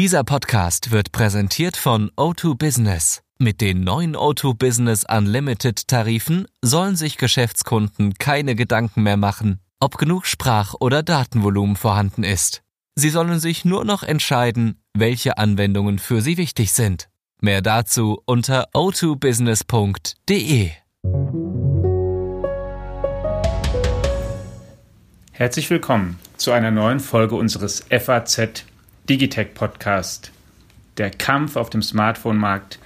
Dieser Podcast wird präsentiert von O2 Business. Mit den neuen O2 Business Unlimited Tarifen sollen sich Geschäftskunden keine Gedanken mehr machen, ob genug Sprach- oder Datenvolumen vorhanden ist. Sie sollen sich nur noch entscheiden, welche Anwendungen für sie wichtig sind. Mehr dazu unter o2business.de. Herzlich willkommen zu einer neuen Folge unseres FAZ Digitech Podcast. Der Kampf auf dem Smartphone-Markt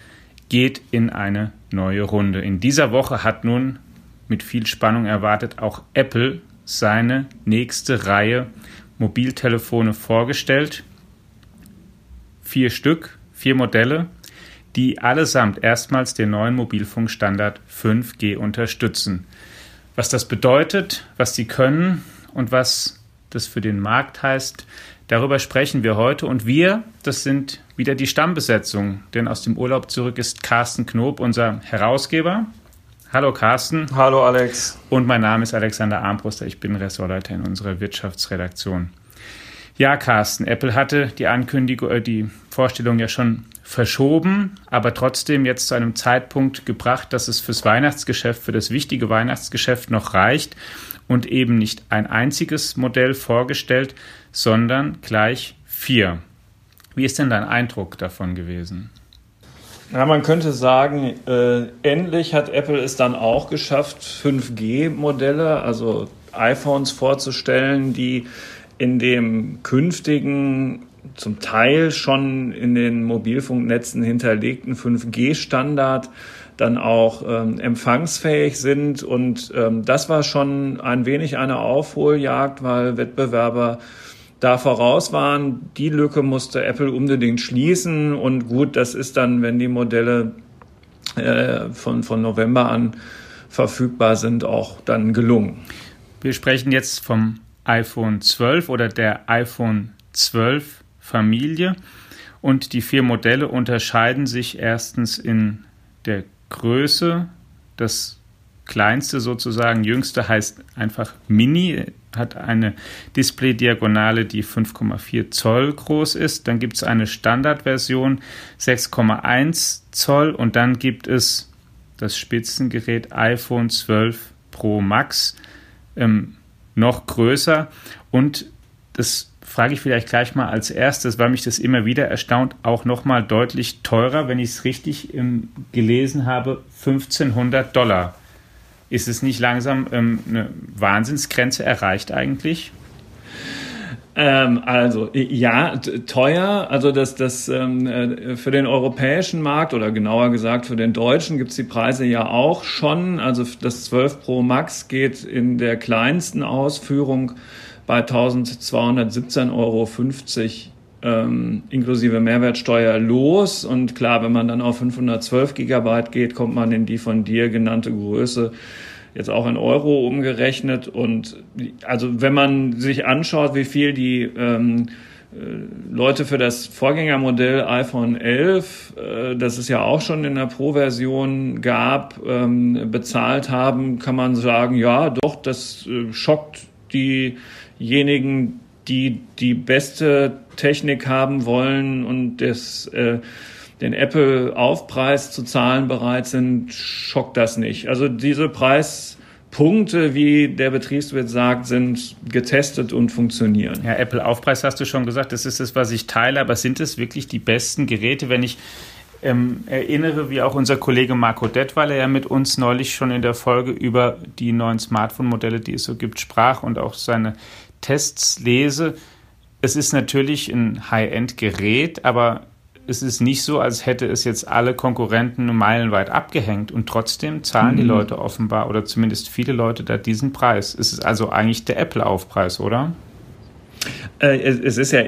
geht in eine neue Runde. In dieser Woche hat nun mit viel Spannung erwartet auch Apple seine nächste Reihe Mobiltelefone vorgestellt. Vier Stück, vier Modelle, die allesamt erstmals den neuen Mobilfunkstandard 5G unterstützen. Was das bedeutet, was sie können und was das für den Markt heißt, darüber sprechen wir heute. Und wir, das sind wieder die Stammbesetzung, denn aus dem Urlaub zurück ist Carsten Knob, unser Herausgeber. Hallo Carsten. Hallo Alex. Und mein Name ist Alexander Armbruster. Ich bin Ressortleiter in unserer Wirtschaftsredaktion. Ja, Carsten, Apple hatte die Ankündigung, äh, die Vorstellung ja schon verschoben, aber trotzdem jetzt zu einem Zeitpunkt gebracht, dass es fürs Weihnachtsgeschäft, für das wichtige Weihnachtsgeschäft noch reicht und eben nicht ein einziges Modell vorgestellt, sondern gleich vier. Wie ist denn dein Eindruck davon gewesen? Ja, man könnte sagen, äh, endlich hat Apple es dann auch geschafft, 5G-Modelle, also iPhones vorzustellen, die in dem künftigen, zum Teil schon in den Mobilfunknetzen hinterlegten 5G-Standard dann auch ähm, empfangsfähig sind. Und ähm, das war schon ein wenig eine Aufholjagd, weil Wettbewerber da voraus waren. Die Lücke musste Apple unbedingt schließen. Und gut, das ist dann, wenn die Modelle äh, von, von November an verfügbar sind, auch dann gelungen. Wir sprechen jetzt vom iPhone 12 oder der iPhone 12 Familie. Und die vier Modelle unterscheiden sich erstens in der Größe. Das kleinste sozusagen, jüngste heißt einfach Mini, hat eine Display-Diagonale, die 5,4 Zoll groß ist. Dann gibt es eine Standardversion 6,1 Zoll und dann gibt es das Spitzengerät iPhone 12 Pro Max ähm, noch größer und das frage ich vielleicht gleich mal als erstes, weil mich das immer wieder erstaunt, auch nochmal deutlich teurer, wenn ich es richtig ähm, gelesen habe, 1500 Dollar. Ist es nicht langsam ähm, eine Wahnsinnsgrenze erreicht eigentlich? Ähm, also ja, teuer. Also das, das ähm, äh, für den europäischen Markt oder genauer gesagt für den deutschen gibt es die Preise ja auch schon. Also das 12 Pro Max geht in der kleinsten Ausführung bei 1217,50 Euro ähm, inklusive Mehrwertsteuer los. Und klar, wenn man dann auf 512 Gigabyte geht, kommt man in die von dir genannte Größe jetzt auch in Euro umgerechnet. Und also wenn man sich anschaut, wie viel die ähm, äh, Leute für das Vorgängermodell iPhone 11, äh, das es ja auch schon in der Pro-Version gab, ähm, bezahlt haben, kann man sagen, ja, doch, das äh, schockt diejenigen, die die beste Technik haben wollen und das, äh, den Apple-Aufpreis zu zahlen bereit sind, schockt das nicht. Also diese Preispunkte, wie der Betriebswirt sagt, sind getestet und funktionieren. Ja, Apple-Aufpreis hast du schon gesagt, das ist das, was ich teile, aber sind es wirklich die besten Geräte, wenn ich ähm, erinnere, wie auch unser Kollege Marco Detweiler ja mit uns neulich schon in der Folge über die neuen Smartphone-Modelle, die es so gibt, sprach und auch seine Tests lese. Es ist natürlich ein High-End-Gerät, aber es ist nicht so, als hätte es jetzt alle Konkurrenten meilenweit abgehängt und trotzdem zahlen mhm. die Leute offenbar oder zumindest viele Leute da diesen Preis. Es ist also eigentlich der Apple-Aufpreis, oder? Äh, es ist ja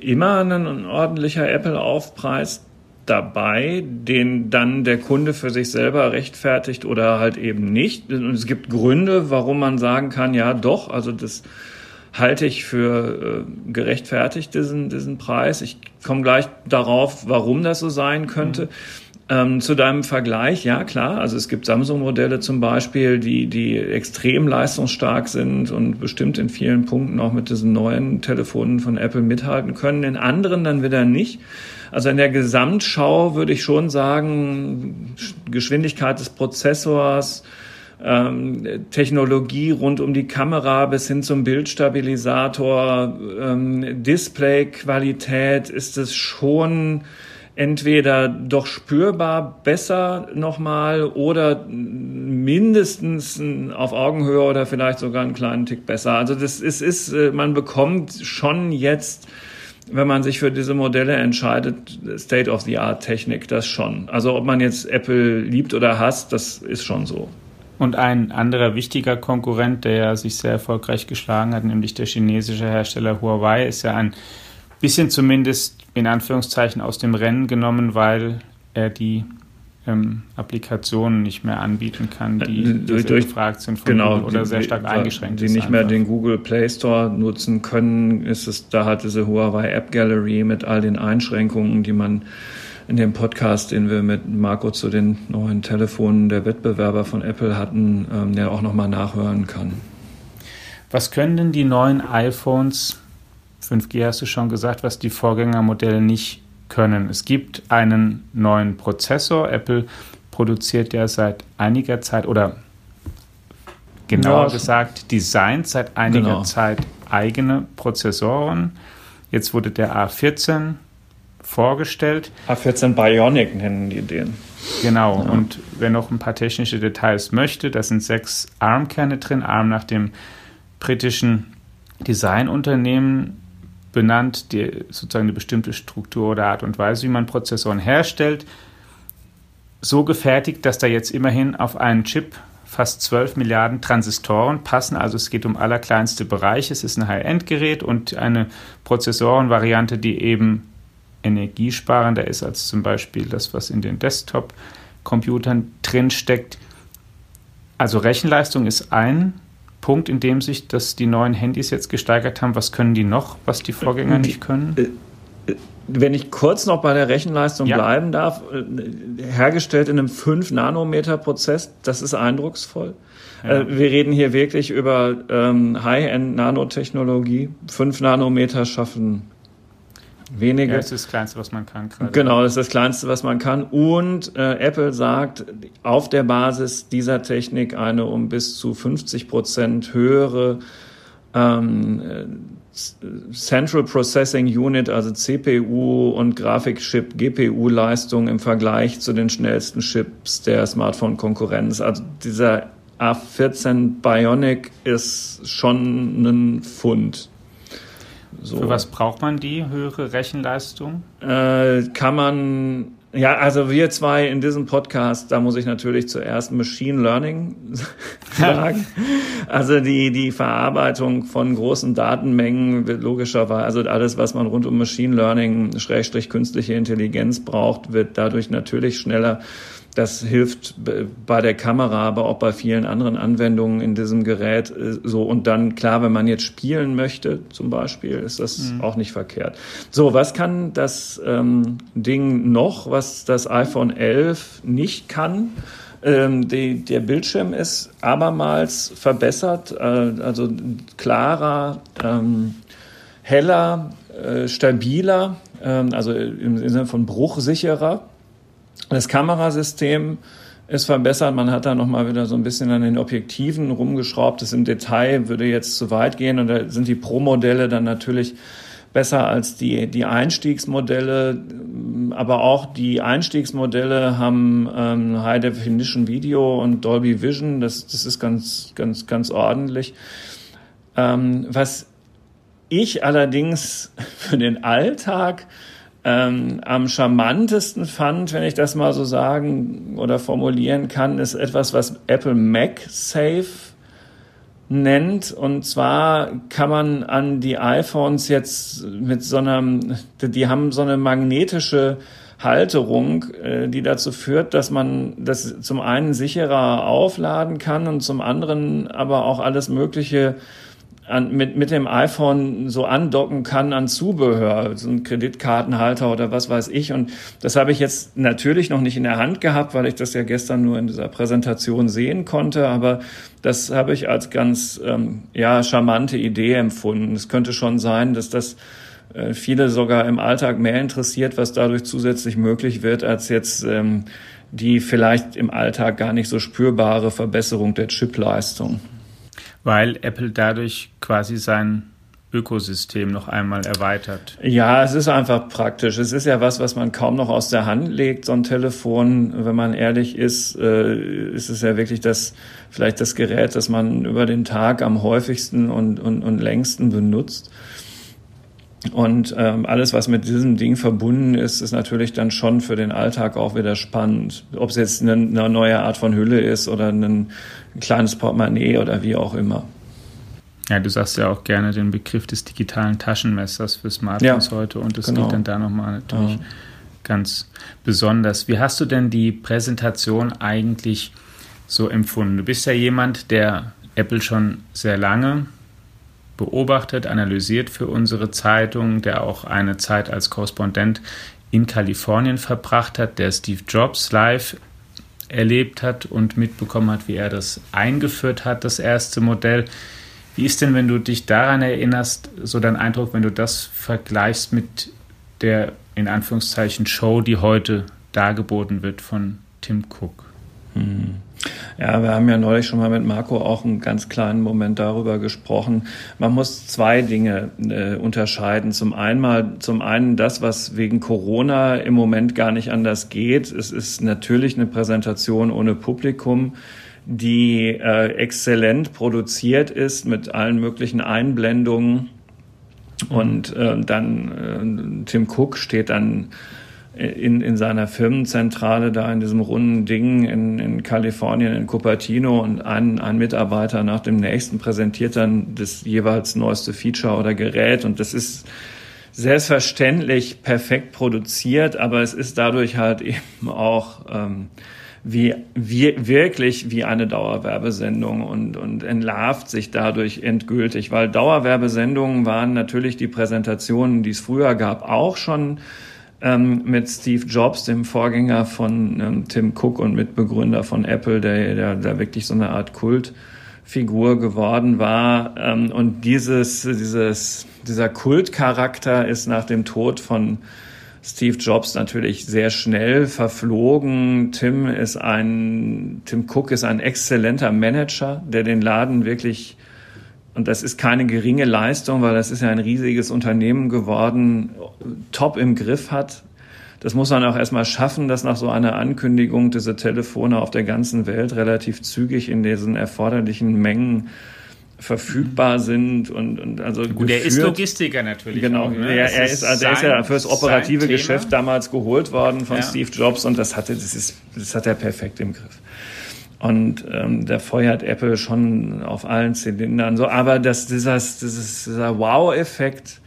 immer ein ordentlicher Apple-Aufpreis dabei, den dann der Kunde für sich selber rechtfertigt oder halt eben nicht. Und es gibt Gründe, warum man sagen kann, ja doch, also das halte ich für äh, gerechtfertigt, diesen, diesen Preis. Ich komme gleich darauf, warum das so sein könnte. Mhm. Ähm, zu deinem Vergleich, ja klar, also es gibt Samsung-Modelle zum Beispiel, die, die extrem leistungsstark sind und bestimmt in vielen Punkten auch mit diesen neuen Telefonen von Apple mithalten können, in anderen dann wieder nicht. Also in der Gesamtschau würde ich schon sagen, Geschwindigkeit des Prozessors, ähm, Technologie rund um die Kamera bis hin zum Bildstabilisator, ähm, Displayqualität ist es schon entweder doch spürbar besser nochmal oder mindestens auf Augenhöhe oder vielleicht sogar einen kleinen Tick besser. Also das ist, ist äh, man bekommt schon jetzt wenn man sich für diese Modelle entscheidet, State-of-the-Art-Technik, das schon. Also ob man jetzt Apple liebt oder hasst, das ist schon so. Und ein anderer wichtiger Konkurrent, der sich sehr erfolgreich geschlagen hat, nämlich der chinesische Hersteller Huawei, ist ja ein bisschen zumindest in Anführungszeichen aus dem Rennen genommen, weil er die ähm, Applikationen nicht mehr anbieten kann, die äh, durch, durch gefragt sind von genau, Google oder sehr stark eingeschränkt die, die nicht einfach. mehr den Google Play Store nutzen können, ist es, da hat diese Huawei App Gallery mit all den Einschränkungen, die man in dem Podcast, den wir mit Marco zu den neuen Telefonen der Wettbewerber von Apple hatten, ähm, ja auch nochmal nachhören kann. Was können denn die neuen iPhones, 5G hast du schon gesagt, was die Vorgängermodelle nicht können? Es gibt einen neuen Prozessor. Apple produziert ja seit einiger Zeit oder genauer ja, gesagt designt seit einiger genau. Zeit eigene Prozessoren. Jetzt wurde der A14 vorgestellt. A14 Bionic nennen die den. Genau, ja. und wer noch ein paar technische Details möchte, da sind sechs ARM-Kerne drin, ARM nach dem britischen Designunternehmen benannt, die sozusagen eine bestimmte Struktur oder Art und Weise, wie man Prozessoren herstellt, so gefertigt, dass da jetzt immerhin auf einen Chip fast 12 Milliarden Transistoren passen. Also es geht um allerkleinste Bereiche. Es ist ein High-End-Gerät und eine Prozessorenvariante, die eben energiesparender ist als zum Beispiel das, was in den Desktop-Computern drin steckt. Also Rechenleistung ist ein Punkt, in dem sich das die neuen Handys jetzt gesteigert haben. Was können die noch, was die Vorgänger die, nicht können? Äh, äh, wenn ich kurz noch bei der Rechenleistung ja. bleiben darf, äh, hergestellt in einem 5-Nanometer-Prozess, das ist eindrucksvoll. Ja. Wir reden hier wirklich über ähm, High-End-Nanotechnologie. 5 Nanometer schaffen wenige. Ja, das ist das Kleinste, was man kann. Gerade. Genau, das ist das Kleinste, was man kann. Und äh, Apple sagt, auf der Basis dieser Technik eine um bis zu 50 Prozent höhere ähm, äh, Central Processing Unit, also CPU und Grafikchip, GPU-Leistung im Vergleich zu den schnellsten Chips der Smartphone-Konkurrenz. Also dieser A14 Bionic ist schon ein Fund. So. Für was braucht man die höhere Rechenleistung? Äh, kann man, ja, also wir zwei in diesem Podcast, da muss ich natürlich zuerst Machine Learning sagen. also die, die Verarbeitung von großen Datenmengen wird logischerweise, also alles, was man rund um Machine Learning, Schrägstrich künstliche Intelligenz braucht, wird dadurch natürlich schneller das hilft bei der Kamera, aber auch bei vielen anderen Anwendungen in diesem Gerät äh, so. Und dann, klar, wenn man jetzt spielen möchte, zum Beispiel, ist das mhm. auch nicht verkehrt. So, was kann das ähm, Ding noch, was das iPhone 11 nicht kann? Ähm, die, der Bildschirm ist abermals verbessert, äh, also klarer, ähm, heller, äh, stabiler, ähm, also im Sinne von bruchsicherer. Das Kamerasystem ist verbessert. Man hat da nochmal wieder so ein bisschen an den Objektiven rumgeschraubt. Das im Detail würde jetzt zu weit gehen. Und da sind die Pro-Modelle dann natürlich besser als die, die Einstiegsmodelle. Aber auch die Einstiegsmodelle haben ähm, High Definition Video und Dolby Vision. Das, das ist ganz, ganz, ganz ordentlich. Ähm, was ich allerdings für den Alltag ähm, am charmantesten fand, wenn ich das mal so sagen oder formulieren kann, ist etwas, was Apple MagSafe nennt. Und zwar kann man an die iPhones jetzt mit so einer, die haben so eine magnetische Halterung, äh, die dazu führt, dass man das zum einen sicherer aufladen kann und zum anderen aber auch alles Mögliche an, mit, mit dem iPhone so andocken kann an Zubehör, so ein Kreditkartenhalter oder was weiß ich. Und das habe ich jetzt natürlich noch nicht in der Hand gehabt, weil ich das ja gestern nur in dieser Präsentation sehen konnte. Aber das habe ich als ganz ähm, ja, charmante Idee empfunden. Es könnte schon sein, dass das äh, viele sogar im Alltag mehr interessiert, was dadurch zusätzlich möglich wird, als jetzt ähm, die vielleicht im Alltag gar nicht so spürbare Verbesserung der Chipleistung. Weil Apple dadurch quasi sein Ökosystem noch einmal erweitert. Ja, es ist einfach praktisch. Es ist ja was, was man kaum noch aus der Hand legt, so ein Telefon. Wenn man ehrlich ist, äh, ist es ja wirklich das, vielleicht das Gerät, das man über den Tag am häufigsten und, und, und längsten benutzt. Und ähm, alles, was mit diesem Ding verbunden ist, ist natürlich dann schon für den Alltag auch wieder spannend. Ob es jetzt eine, eine neue Art von Hülle ist oder ein, ein kleines Portemonnaie oder wie auch immer. Ja, du sagst ja auch gerne den Begriff des digitalen Taschenmessers für Smartphones ja, heute und das genau. geht dann da nochmal natürlich ja. ganz besonders. Wie hast du denn die Präsentation eigentlich so empfunden? Du bist ja jemand, der Apple schon sehr lange beobachtet, analysiert für unsere Zeitung, der auch eine Zeit als Korrespondent in Kalifornien verbracht hat, der Steve Jobs live erlebt hat und mitbekommen hat, wie er das eingeführt hat, das erste Modell. Wie ist denn, wenn du dich daran erinnerst, so dein Eindruck, wenn du das vergleichst mit der in Anführungszeichen Show, die heute dargeboten wird von Tim Cook? Hm. Ja, wir haben ja neulich schon mal mit Marco auch einen ganz kleinen Moment darüber gesprochen. Man muss zwei Dinge äh, unterscheiden. Zum einen, zum einen das, was wegen Corona im Moment gar nicht anders geht. Es ist natürlich eine Präsentation ohne Publikum die äh, exzellent produziert ist mit allen möglichen Einblendungen. Und äh, dann äh, Tim Cook steht dann in, in seiner Firmenzentrale da in diesem runden Ding in, in Kalifornien, in Cupertino und ein, ein Mitarbeiter nach dem nächsten präsentiert dann das jeweils neueste Feature oder Gerät. Und das ist selbstverständlich perfekt produziert, aber es ist dadurch halt eben auch ähm, wie, wie wirklich wie eine Dauerwerbesendung und, und entlarvt sich dadurch endgültig, weil Dauerwerbesendungen waren natürlich die Präsentationen, die es früher gab, auch schon ähm, mit Steve Jobs, dem Vorgänger von ähm, Tim Cook und Mitbegründer von Apple, der, der wirklich so eine Art Kultfigur geworden war. Ähm, und dieses, dieses, dieser Kultcharakter ist nach dem Tod von Steve Jobs natürlich sehr schnell verflogen. Tim ist ein, Tim Cook ist ein exzellenter Manager, der den Laden wirklich und das ist keine geringe Leistung, weil das ist ja ein riesiges Unternehmen geworden, top im Griff hat. Das muss man auch erstmal schaffen, dass nach so einer Ankündigung diese Telefone auf der ganzen Welt relativ zügig in diesen erforderlichen Mengen verfügbar sind und, und also Gut, er ist Logistiker natürlich. Genau, auch, ne? er, er, ist, also er ist ja fürs operative Geschäft damals geholt worden von ja. Steve Jobs und das hatte, das ist, das hat er perfekt im Griff. Und ähm, der feuert Apple schon auf allen Zylindern so. Aber das, dieses, dieses, dieser Wow-Effekt,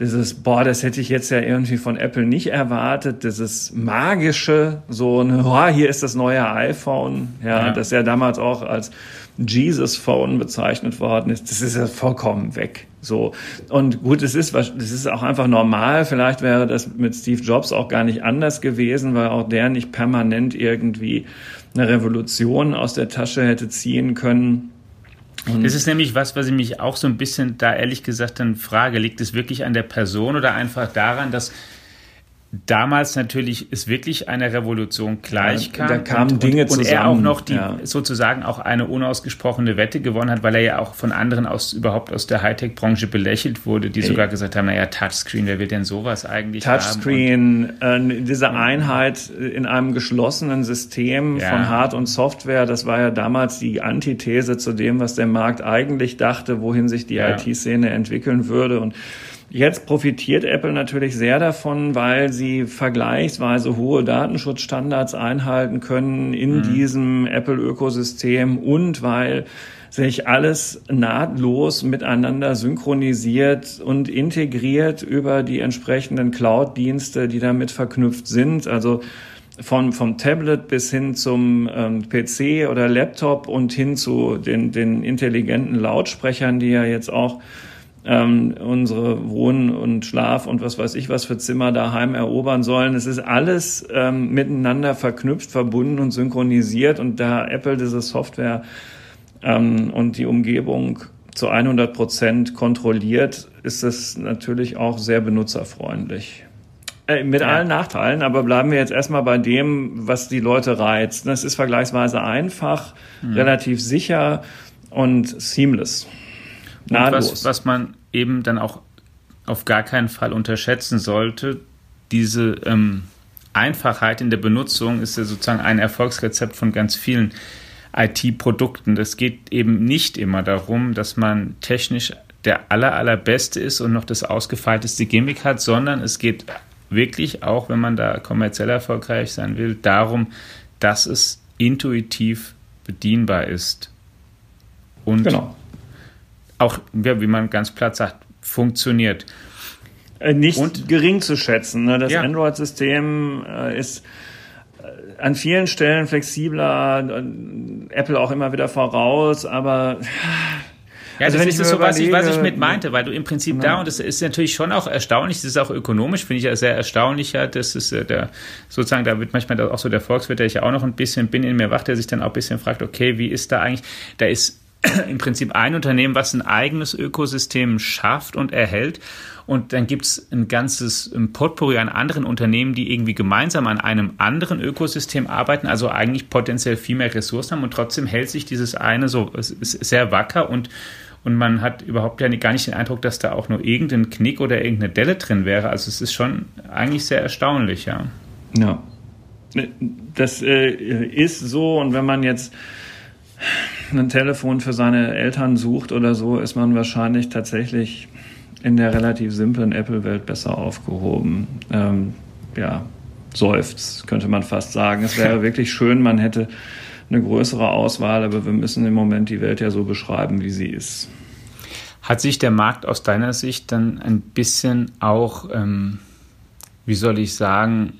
dieses, boah, das hätte ich jetzt ja irgendwie von Apple nicht erwartet, dieses magische, so ein, oh, hier ist das neue iPhone, ja, ja. das ja damals auch als Jesus Phone bezeichnet worden ist, das ist ja vollkommen weg. So. Und gut, es ist, das ist auch einfach normal. Vielleicht wäre das mit Steve Jobs auch gar nicht anders gewesen, weil auch der nicht permanent irgendwie eine Revolution aus der Tasche hätte ziehen können. Und das ist nämlich was, was ich mich auch so ein bisschen da ehrlich gesagt dann frage. Liegt es wirklich an der Person oder einfach daran, dass damals natürlich es wirklich eine Revolution gleich kam. Da kamen und, Dinge und, zusammen. Und er auch noch die ja. sozusagen auch eine unausgesprochene Wette gewonnen hat, weil er ja auch von anderen aus überhaupt aus der Hightech-Branche belächelt wurde, die Ey. sogar gesagt haben, naja, Touchscreen, wer wird denn sowas eigentlich Touchscreen, haben? äh, diese Einheit in einem geschlossenen System ja. von Hard- und Software, das war ja damals die Antithese zu dem, was der Markt eigentlich dachte, wohin sich die ja. IT-Szene entwickeln würde und Jetzt profitiert Apple natürlich sehr davon, weil sie vergleichsweise hohe Datenschutzstandards einhalten können in mhm. diesem Apple-Ökosystem und weil sich alles nahtlos miteinander synchronisiert und integriert über die entsprechenden Cloud-Dienste, die damit verknüpft sind. Also von, vom Tablet bis hin zum ähm, PC oder Laptop und hin zu den, den intelligenten Lautsprechern, die ja jetzt auch ähm, unsere Wohn- und Schlaf- und was weiß ich was für Zimmer daheim erobern sollen. Es ist alles ähm, miteinander verknüpft, verbunden und synchronisiert und da Apple diese Software ähm, und die Umgebung zu 100 Prozent kontrolliert, ist es natürlich auch sehr benutzerfreundlich. Äh, mit ja. allen Nachteilen, aber bleiben wir jetzt erstmal bei dem, was die Leute reizt. Es ist vergleichsweise einfach, mhm. relativ sicher und seamless. Nahtlos. Was, was man eben dann auch auf gar keinen Fall unterschätzen sollte, diese ähm, Einfachheit in der Benutzung ist ja sozusagen ein Erfolgsrezept von ganz vielen IT-Produkten. Das geht eben nicht immer darum, dass man technisch der aller, allerbeste ist und noch das ausgefeilteste Gimmick hat, sondern es geht wirklich auch, wenn man da kommerziell erfolgreich sein will, darum, dass es intuitiv bedienbar ist. Und genau. Auch, wie man ganz platt sagt, funktioniert. Äh, nicht und, gering zu schätzen. Ne? Das ja. Android-System äh, ist äh, an vielen Stellen flexibler, Apple auch immer wieder voraus, aber ja, also das ist so, was ich, was ich mit meinte, weil du im Prinzip ja. da, und das ist natürlich schon auch erstaunlich, das ist auch ökonomisch, finde ich ja sehr erstaunlich, ja, das ist äh, der, sozusagen, da wird manchmal auch so der Volkswirt, der ich ja auch noch ein bisschen bin in mir wach, der sich dann auch ein bisschen fragt, okay, wie ist da eigentlich, da ist im Prinzip ein Unternehmen, was ein eigenes Ökosystem schafft und erhält. Und dann gibt es ein ganzes Potpourri an anderen Unternehmen, die irgendwie gemeinsam an einem anderen Ökosystem arbeiten, also eigentlich potenziell viel mehr Ressourcen haben. Und trotzdem hält sich dieses eine so sehr wacker und und man hat überhaupt ja gar nicht den Eindruck, dass da auch nur irgendein Knick oder irgendeine Delle drin wäre. Also es ist schon eigentlich sehr erstaunlich, ja. Ja, das äh, ist so und wenn man jetzt ein Telefon für seine Eltern sucht oder so, ist man wahrscheinlich tatsächlich in der relativ simplen Apple-Welt besser aufgehoben. Ähm, ja, seufzt, könnte man fast sagen. Es wäre wirklich schön, man hätte eine größere Auswahl, aber wir müssen im Moment die Welt ja so beschreiben, wie sie ist. Hat sich der Markt aus deiner Sicht dann ein bisschen auch, ähm, wie soll ich sagen,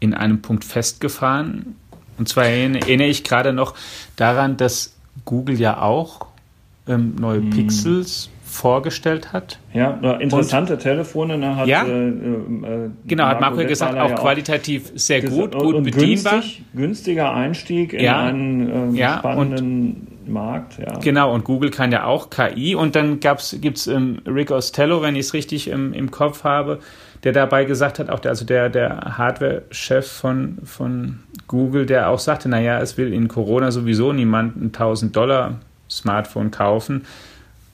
in einem Punkt festgefahren? Und zwar erinnere ich gerade noch daran, dass Google ja auch ähm, neue hm. Pixels vorgestellt hat. Ja, interessante und, Telefone. Ne, hat, ja, äh, äh, genau, hat Marco gesagt, auch qualitativ sehr gut, gut und bedienbar. Günstig, günstiger Einstieg in ja, einen äh, ja, spannenden und, Markt. Ja. Genau, und Google kann ja auch KI. Und dann gibt es ähm, Rick Ostello, wenn ich es richtig im, im Kopf habe, der dabei gesagt hat, auch der, also der, der Hardware-Chef von, von Google, der auch sagte, naja, es will in Corona sowieso niemand ein 1000 Dollar Smartphone kaufen.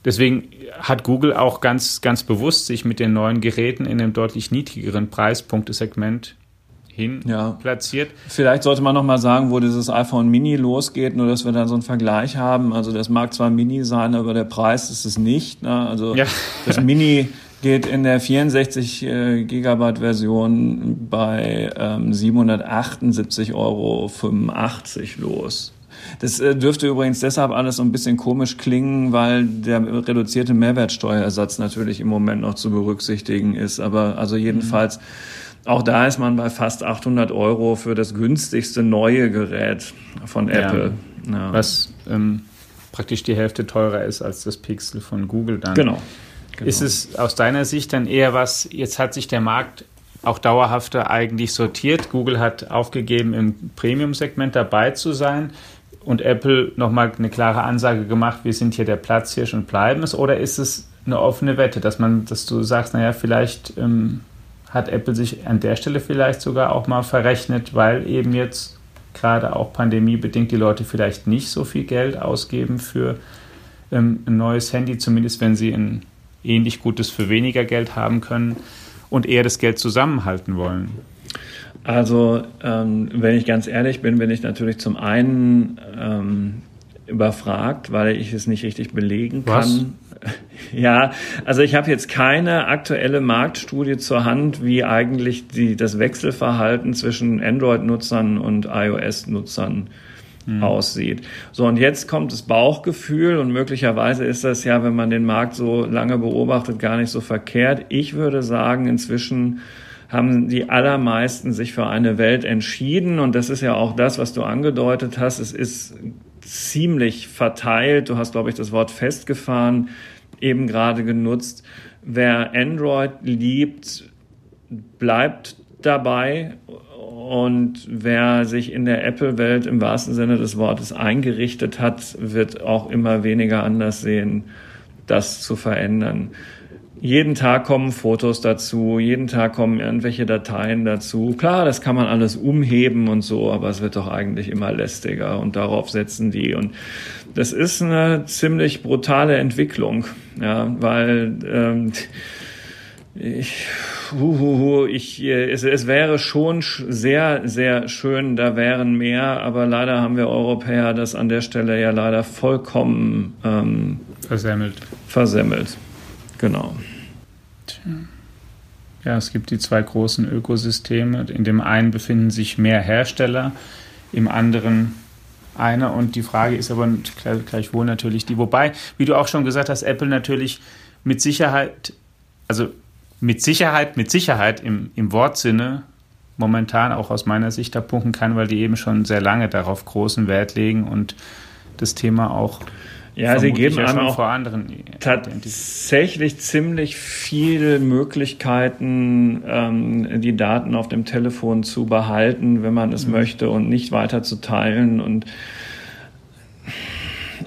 Deswegen hat Google auch ganz, ganz bewusst sich mit den neuen Geräten in einem deutlich niedrigeren Preispunktesegment hin ja. platziert. Vielleicht sollte man noch mal sagen, wo dieses iPhone Mini losgeht, nur dass wir dann so einen Vergleich haben. Also das mag zwar Mini sein, aber der Preis ist es nicht. Ne? Also ja. das Mini geht in der 64 äh, Gigabyte Version bei ähm, 778,85 Euro los. Das äh, dürfte übrigens deshalb alles so ein bisschen komisch klingen, weil der reduzierte Mehrwertsteuerersatz natürlich im Moment noch zu berücksichtigen ist. Aber also jedenfalls, mhm. auch da ist man bei fast 800 Euro für das günstigste neue Gerät von Apple. Ja. Ja. Was ähm, praktisch die Hälfte teurer ist als das Pixel von Google dann. Genau. Genau. Ist es aus deiner Sicht dann eher was, jetzt hat sich der Markt auch dauerhafter eigentlich sortiert. Google hat aufgegeben, im Premium-Segment dabei zu sein und Apple nochmal eine klare Ansage gemacht, wir sind hier der Platzhirsch und bleiben es? Oder ist es eine offene Wette, dass man, dass du sagst, naja, vielleicht ähm, hat Apple sich an der Stelle vielleicht sogar auch mal verrechnet, weil eben jetzt gerade auch pandemiebedingt die Leute vielleicht nicht so viel Geld ausgeben für ähm, ein neues Handy, zumindest wenn sie ein ähnlich Gutes für weniger Geld haben können und eher das Geld zusammenhalten wollen? Also, ähm, wenn ich ganz ehrlich bin, bin ich natürlich zum einen ähm, überfragt, weil ich es nicht richtig belegen kann. Was? Ja, also ich habe jetzt keine aktuelle Marktstudie zur Hand, wie eigentlich die, das Wechselverhalten zwischen Android-Nutzern und iOS-Nutzern mhm. aussieht. So, und jetzt kommt das Bauchgefühl und möglicherweise ist das ja, wenn man den Markt so lange beobachtet, gar nicht so verkehrt. Ich würde sagen, inzwischen haben die allermeisten sich für eine Welt entschieden. Und das ist ja auch das, was du angedeutet hast. Es ist ziemlich verteilt. Du hast, glaube ich, das Wort festgefahren eben gerade genutzt. Wer Android liebt, bleibt dabei. Und wer sich in der Apple-Welt im wahrsten Sinne des Wortes eingerichtet hat, wird auch immer weniger anders sehen, das zu verändern jeden Tag kommen Fotos dazu, jeden Tag kommen irgendwelche Dateien dazu. Klar, das kann man alles umheben und so, aber es wird doch eigentlich immer lästiger und darauf setzen die. Und das ist eine ziemlich brutale Entwicklung, ja, weil ähm, ich, ich, es, es wäre schon sehr, sehr schön, da wären mehr, aber leider haben wir Europäer das an der Stelle ja leider vollkommen ähm, versemmelt. Versemmelt. Genau. Ja, es gibt die zwei großen Ökosysteme. In dem einen befinden sich mehr Hersteller, im anderen einer. Und die Frage ist aber gleichwohl natürlich die. Wobei, wie du auch schon gesagt hast, Apple natürlich mit Sicherheit, also mit Sicherheit, mit Sicherheit im, im Wortsinne momentan auch aus meiner Sicht da punkten kann, weil die eben schon sehr lange darauf großen Wert legen und das Thema auch ja, sie geben ja einem auch vor anderen tatsächlich ziemlich viele Möglichkeiten, ähm, die Daten auf dem Telefon zu behalten, wenn man es mhm. möchte und nicht weiter zu teilen und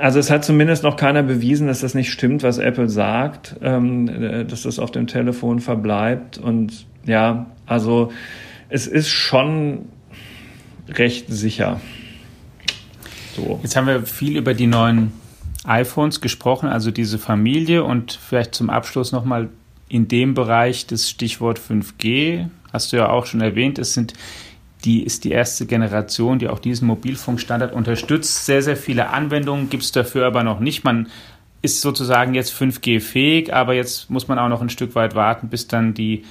also es hat zumindest noch keiner bewiesen, dass das nicht stimmt, was Apple sagt, ähm, dass das auf dem Telefon verbleibt. Und ja, also es ist schon recht sicher. So. Jetzt haben wir viel über die neuen iPhones gesprochen, also diese Familie und vielleicht zum Abschluss nochmal in dem Bereich das Stichwort 5G, hast du ja auch schon erwähnt, es sind die ist die erste Generation, die auch diesen Mobilfunkstandard unterstützt. Sehr, sehr viele Anwendungen gibt es dafür aber noch nicht. Man ist sozusagen jetzt 5G fähig, aber jetzt muss man auch noch ein Stück weit warten, bis dann die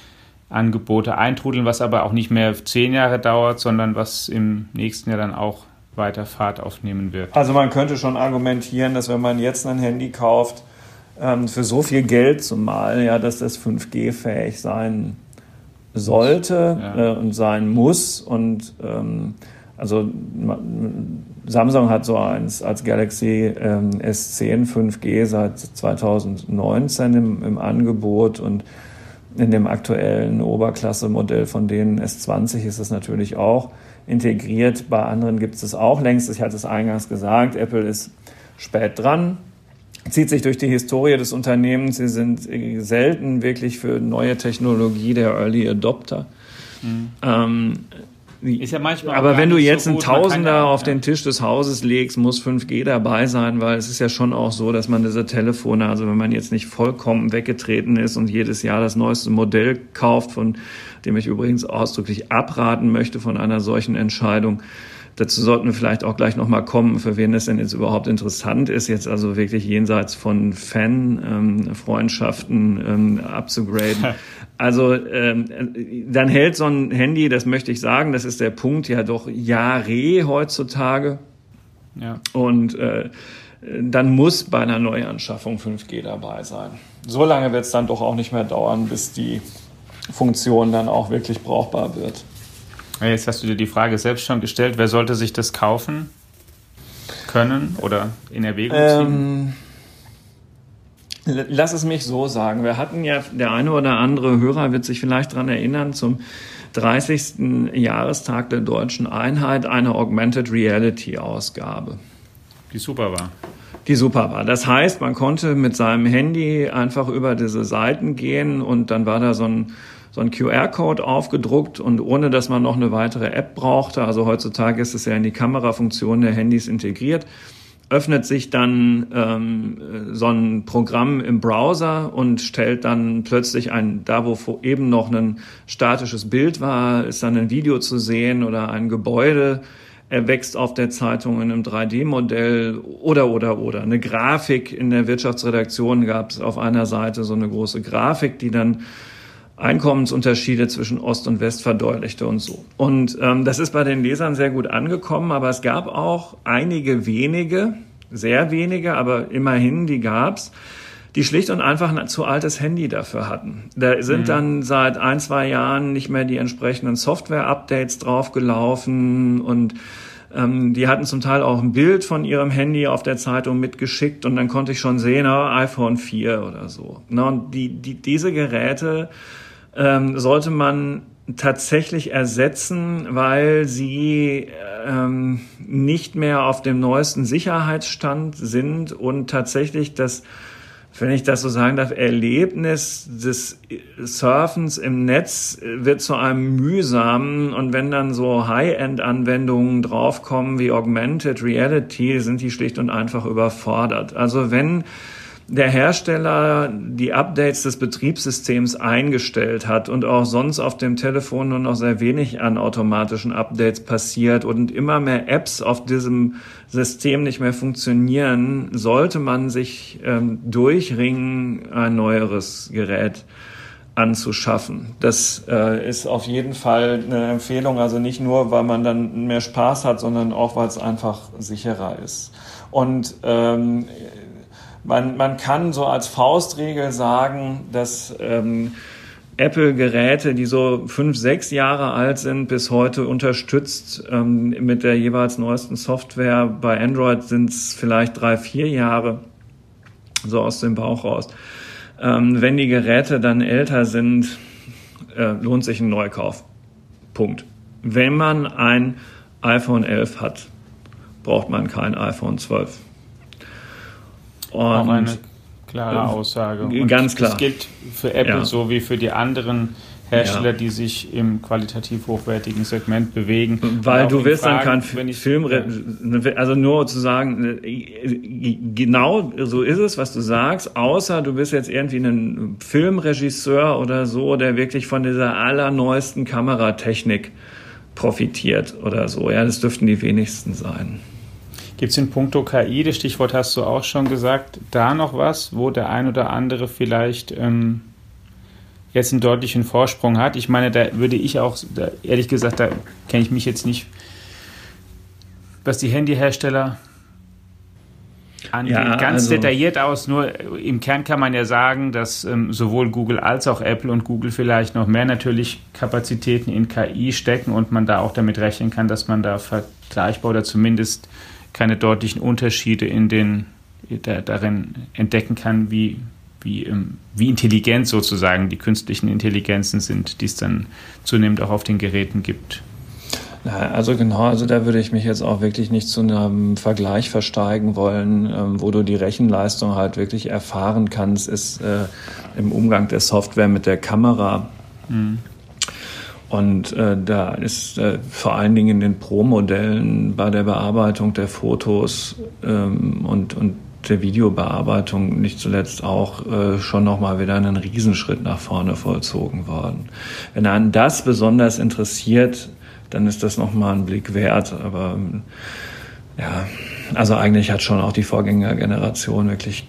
Angebote eintrudeln, was aber auch nicht mehr zehn Jahre dauert, sondern was im nächsten Jahr dann auch weiter Fahrt aufnehmen wird. Also man könnte schon argumentieren, dass wenn man jetzt ein Handy kauft, ähm, für so viel Geld zumal, ja, dass das 5G-fähig sein sollte ja. äh, und sein muss. Und ähm, also Samsung hat so eins als Galaxy ähm, S10 5G seit 2019 im, im Angebot und in dem aktuellen Oberklasse-Modell von denen S20 ist es natürlich auch integriert. Bei anderen gibt es es auch längst. Ich hatte es eingangs gesagt, Apple ist spät dran, zieht sich durch die Historie des Unternehmens. Sie sind selten wirklich für neue Technologie der Early Adopter. Mhm. Ähm, ja aber wenn du jetzt so einen Tausender ja, auf den Tisch des Hauses legst, muss 5G dabei sein, weil es ist ja schon auch so, dass man diese Telefone, also wenn man jetzt nicht vollkommen weggetreten ist und jedes Jahr das neueste Modell kauft, von dem ich übrigens ausdrücklich abraten möchte von einer solchen Entscheidung, Dazu sollten wir vielleicht auch gleich nochmal kommen, für wen es denn jetzt überhaupt interessant ist, jetzt also wirklich jenseits von Fan-Freundschaften ähm, abzugraden. Also ähm, dann hält so ein Handy, das möchte ich sagen, das ist der Punkt, ja doch Jahre heutzutage. Ja. Und äh, dann muss bei einer Neuanschaffung 5G dabei sein. So lange wird es dann doch auch nicht mehr dauern, bis die Funktion dann auch wirklich brauchbar wird. Jetzt hast du dir die Frage selbst schon gestellt, wer sollte sich das kaufen können oder in Erwägung ziehen? Ähm, lass es mich so sagen. Wir hatten ja, der eine oder andere Hörer wird sich vielleicht daran erinnern, zum 30. Jahrestag der deutschen Einheit eine Augmented Reality Ausgabe. Die super war. Die super war. Das heißt, man konnte mit seinem Handy einfach über diese Seiten gehen und dann war da so ein so ein QR-Code aufgedruckt und ohne dass man noch eine weitere App brauchte, also heutzutage ist es ja in die Kamerafunktion der Handys integriert, öffnet sich dann ähm, so ein Programm im Browser und stellt dann plötzlich ein, da wo eben noch ein statisches Bild war, ist dann ein Video zu sehen oder ein Gebäude erwächst auf der Zeitung in einem 3D-Modell oder oder oder. Eine Grafik in der Wirtschaftsredaktion gab es auf einer Seite so eine große Grafik, die dann Einkommensunterschiede zwischen Ost und West verdeutlichte und so. Und ähm, das ist bei den Lesern sehr gut angekommen, aber es gab auch einige wenige, sehr wenige, aber immerhin, die gab's, die schlicht und einfach ein zu altes Handy dafür hatten. Da sind mhm. dann seit ein, zwei Jahren nicht mehr die entsprechenden Software-Updates draufgelaufen und ähm, die hatten zum Teil auch ein Bild von ihrem Handy auf der Zeitung mitgeschickt und dann konnte ich schon sehen, na, iPhone 4 oder so. Na, und die, die, diese Geräte ähm, sollte man tatsächlich ersetzen, weil sie ähm, nicht mehr auf dem neuesten Sicherheitsstand sind und tatsächlich das wenn ich das so sagen darf, Erlebnis des Surfens im Netz wird zu einem mühsamen und wenn dann so High-End-Anwendungen draufkommen wie Augmented Reality, sind die schlicht und einfach überfordert. Also wenn der Hersteller die Updates des Betriebssystems eingestellt hat und auch sonst auf dem Telefon nur noch sehr wenig an automatischen Updates passiert und immer mehr Apps auf diesem System nicht mehr funktionieren, sollte man sich ähm, durchringen, ein neueres Gerät anzuschaffen. Das äh, ist auf jeden Fall eine Empfehlung, also nicht nur, weil man dann mehr Spaß hat, sondern auch, weil es einfach sicherer ist. Und ähm, man, man kann so als Faustregel sagen, dass ähm, Apple-Geräte, die so fünf, sechs Jahre alt sind, bis heute unterstützt ähm, mit der jeweils neuesten Software. Bei Android sind es vielleicht drei, vier Jahre, so aus dem Bauch raus. Ähm, wenn die Geräte dann älter sind, äh, lohnt sich ein Neukauf. Punkt. Wenn man ein iPhone 11 hat, braucht man kein iPhone 12. Und Auch eine klare Aussage. Und ganz klar. Das gilt für Apple ja. so wie für die anderen Hersteller, ja. die sich im qualitativ hochwertigen Segment bewegen. Weil du willst dann kein Film, ja. also nur zu sagen, äh, genau so ist es, was du sagst, außer du bist jetzt irgendwie ein Filmregisseur oder so, der wirklich von dieser allerneuesten Kameratechnik profitiert oder so. Ja, das dürften die wenigsten sein. Gibt es in puncto KI, das Stichwort hast du auch schon gesagt, da noch was, wo der ein oder andere vielleicht ähm, jetzt einen deutlichen Vorsprung hat? Ich meine, da würde ich auch, da, ehrlich gesagt, da kenne ich mich jetzt nicht, was die Handyhersteller angeht, ja, ganz also, detailliert aus. Nur im Kern kann man ja sagen, dass ähm, sowohl Google als auch Apple und Google vielleicht noch mehr natürlich Kapazitäten in KI stecken und man da auch damit rechnen kann, dass man da vergleichbar oder zumindest keine deutlichen Unterschiede in den, da, darin entdecken kann, wie, wie, ähm, wie intelligent sozusagen die künstlichen Intelligenzen sind, die es dann zunehmend auch auf den Geräten gibt. Also genau, also da würde ich mich jetzt auch wirklich nicht zu einem Vergleich versteigen wollen, ähm, wo du die Rechenleistung halt wirklich erfahren kannst, ist äh, im Umgang der Software mit der Kamera. Mhm. Und äh, da ist äh, vor allen Dingen in den Pro-Modellen bei der Bearbeitung der Fotos ähm, und, und der Videobearbeitung nicht zuletzt auch äh, schon nochmal wieder einen Riesenschritt nach vorne vollzogen worden. Wenn einen das besonders interessiert, dann ist das nochmal ein Blick wert. Aber ja, also eigentlich hat schon auch die Vorgängergeneration wirklich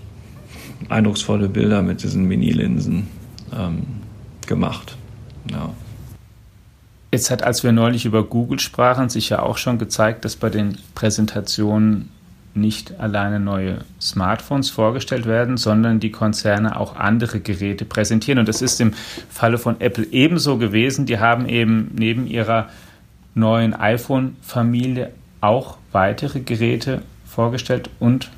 eindrucksvolle Bilder mit diesen Mini-Linsen ähm, gemacht. Ja. Jetzt hat, als wir neulich über Google sprachen, sich ja auch schon gezeigt, dass bei den Präsentationen nicht alleine neue Smartphones vorgestellt werden, sondern die Konzerne auch andere Geräte präsentieren. Und das ist im Falle von Apple ebenso gewesen. Die haben eben neben ihrer neuen iPhone-Familie auch weitere Geräte vorgestellt und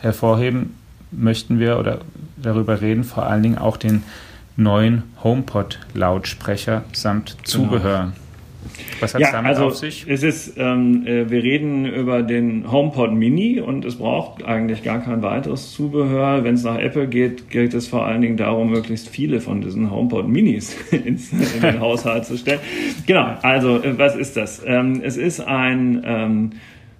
hervorheben möchten wir oder darüber reden, vor allen Dingen auch den neuen HomePod-Lautsprecher samt Zubehör. Genau. Was hat es ja, damit also auf sich? Es ist, ähm, äh, wir reden über den HomePod Mini und es braucht eigentlich gar kein weiteres Zubehör. Wenn es nach Apple geht, geht es vor allen Dingen darum, möglichst viele von diesen HomePod Minis ins, in den Haushalt zu stellen. Genau, also äh, was ist das? Ähm, es ist ein ähm,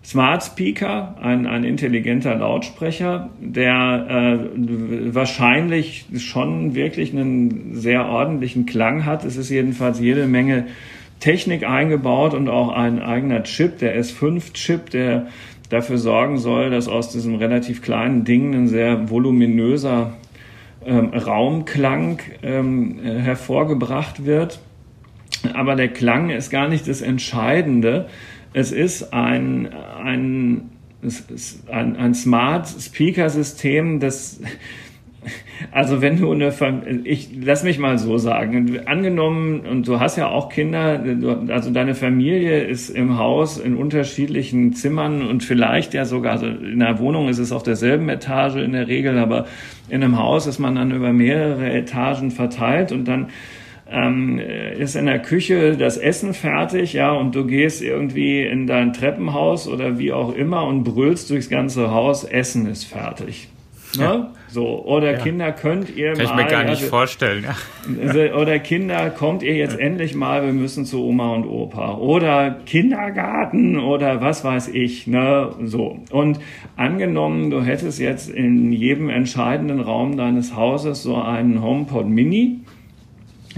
Smart Speaker, ein, ein intelligenter Lautsprecher, der äh, wahrscheinlich schon wirklich einen sehr ordentlichen Klang hat. Es ist jedenfalls jede Menge Technik eingebaut und auch ein eigener Chip, der S5-Chip, der dafür sorgen soll, dass aus diesem relativ kleinen Ding ein sehr voluminöser ähm, Raumklang ähm, hervorgebracht wird. Aber der Klang ist gar nicht das Entscheidende. Es ist ein, ein, ein, ein Smart Speaker System, das Also wenn du eine, ich lass mich mal so sagen, angenommen und du hast ja auch Kinder, also deine Familie ist im Haus in unterschiedlichen Zimmern und vielleicht ja sogar, also in der Wohnung ist es auf derselben Etage in der Regel, aber in einem Haus ist man dann über mehrere Etagen verteilt und dann ähm, ist in der Küche das Essen fertig, ja, und du gehst irgendwie in dein Treppenhaus oder wie auch immer und brüllst durchs ganze Haus, Essen ist fertig. Ne? Ja. So, oder ja. Kinder könnt ihr Kann mal. Kann ich mir gar nicht also, vorstellen. Ja. Oder Kinder, kommt ihr jetzt endlich mal, wir müssen zu Oma und Opa. Oder Kindergarten oder was weiß ich, ne, so. Und angenommen, du hättest jetzt in jedem entscheidenden Raum deines Hauses so einen HomePod Mini,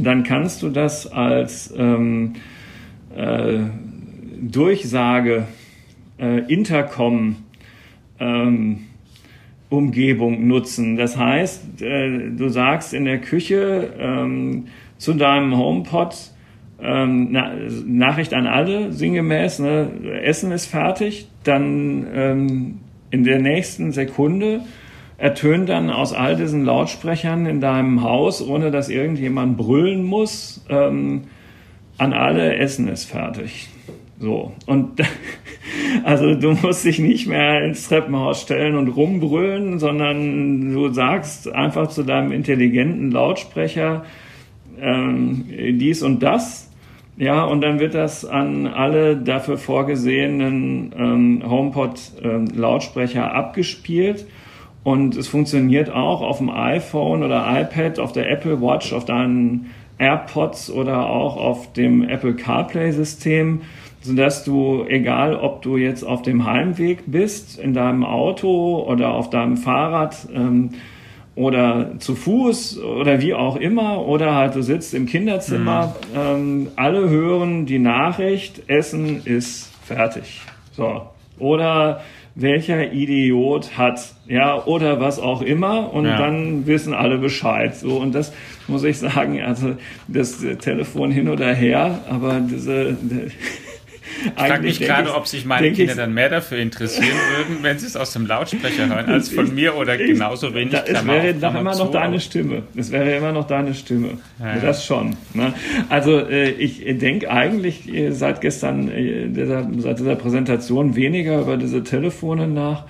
dann kannst du das als ähm, äh, Durchsage, äh, Intercom, ähm, Umgebung nutzen. Das heißt, äh, du sagst in der Küche ähm, zu deinem HomePod, ähm, na, Nachricht an alle, sinngemäß, ne, Essen ist fertig, dann ähm, in der nächsten Sekunde ertönt dann aus all diesen Lautsprechern in deinem Haus, ohne dass irgendjemand brüllen muss, ähm, an alle Essen ist fertig. So. Und also du musst dich nicht mehr ins Treppenhaus stellen und rumbrüllen, sondern du sagst einfach zu deinem intelligenten Lautsprecher ähm, dies und das. Ja, und dann wird das an alle dafür vorgesehenen ähm, HomePod-Lautsprecher ähm, abgespielt. Und es funktioniert auch auf dem iPhone oder iPad, auf der Apple Watch, auf deinen AirPods oder auch auf dem Apple CarPlay-System sodass du, egal ob du jetzt auf dem Heimweg bist, in deinem Auto oder auf deinem Fahrrad ähm, oder zu Fuß oder wie auch immer, oder halt du sitzt im Kinderzimmer, mhm. ähm, alle hören die Nachricht, Essen ist fertig. So. Oder welcher Idiot hat, ja, oder was auch immer, und ja. dann wissen alle Bescheid. So, und das muss ich sagen, also das Telefon hin oder her, aber diese ich frage mich gerade, ob sich meine Kinder dann mehr dafür interessieren würden, wenn sie es aus dem Lautsprecher hören, als von mir oder ich, genauso wenig. Da, es wäre doch immer noch deine Stimme. Es wäre immer noch deine Stimme. Ja, ja. Das schon. Ne? Also äh, ich denke eigentlich äh, seit gestern, äh, dieser, seit dieser Präsentation weniger über diese Telefone nach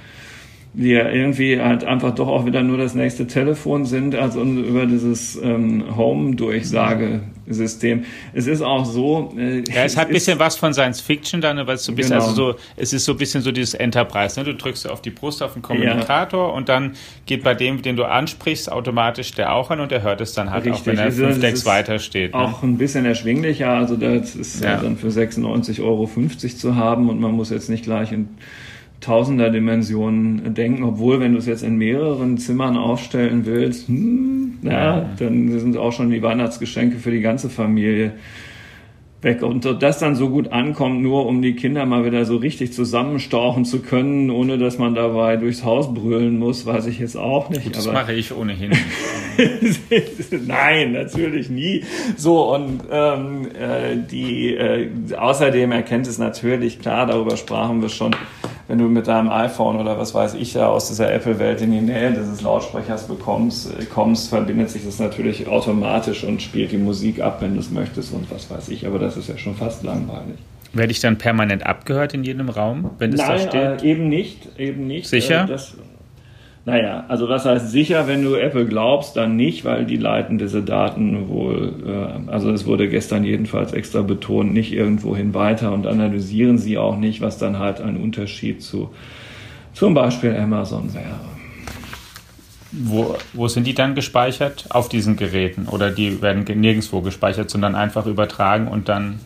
die ja irgendwie halt einfach doch auch wieder nur das nächste Telefon sind, als über dieses ähm, Home-Durchsagesystem. Es ist auch so. Äh, ja, es hat ein bisschen was von Science Fiction dann, weil es so ein bisschen, genau. also so, es ist so ein bisschen so dieses Enterprise. Ne? Du drückst auf die Brust auf den Kommunikator ja. und dann geht bei dem, den du ansprichst, automatisch der auch an und der hört es dann halt Richtig. auch, wenn er also, fünf Decks weiter steht. Ne? Auch ein bisschen erschwinglicher, also das ist ja. dann für 96,50 Euro zu haben und man muss jetzt nicht gleich in Tausender-Dimensionen denken, obwohl wenn du es jetzt in mehreren Zimmern aufstellen willst, hm, ja, dann sind auch schon die Weihnachtsgeschenke für die ganze Familie weg. Und das dann so gut ankommt, nur um die Kinder mal wieder so richtig zusammenstauchen zu können, ohne dass man dabei durchs Haus brüllen muss, weiß ich jetzt auch nicht. Gut, das mache ich ohnehin. Nein, natürlich nie. So, und ähm, äh, die äh, außerdem erkennt es natürlich, klar, darüber sprachen wir schon, wenn du mit deinem iPhone oder was weiß ich ja aus dieser Apple-Welt in die Nähe dieses Lautsprechers bekommst, äh, kommst, verbindet sich das natürlich automatisch und spielt die Musik ab, wenn du es möchtest und was weiß ich. Aber das ist ja schon fast langweilig. Werde ich dann permanent abgehört in jedem Raum, wenn es da steht? Äh, eben nicht, eben nicht. Sicher? Äh, das, naja, also was heißt sicher, wenn du Apple glaubst, dann nicht, weil die leiten diese Daten wohl, äh, also es wurde gestern jedenfalls extra betont, nicht irgendwohin weiter und analysieren sie auch nicht, was dann halt ein Unterschied zu zum Beispiel Amazon wäre. Wo, wo sind die dann gespeichert? Auf diesen Geräten oder die werden nirgendwo gespeichert, sondern einfach übertragen und dann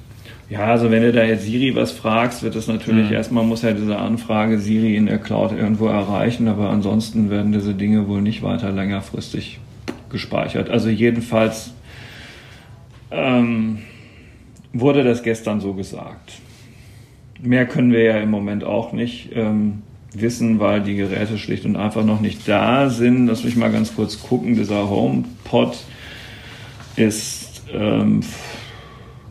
ja, also wenn du da jetzt Siri was fragst, wird das natürlich mhm. erstmal muss ja diese Anfrage Siri in der Cloud irgendwo erreichen, aber ansonsten werden diese Dinge wohl nicht weiter längerfristig gespeichert. Also jedenfalls ähm, wurde das gestern so gesagt. Mehr können wir ja im Moment auch nicht ähm, wissen, weil die Geräte schlicht und einfach noch nicht da sind. Lass mich mal ganz kurz gucken. Dieser HomePod ist ähm,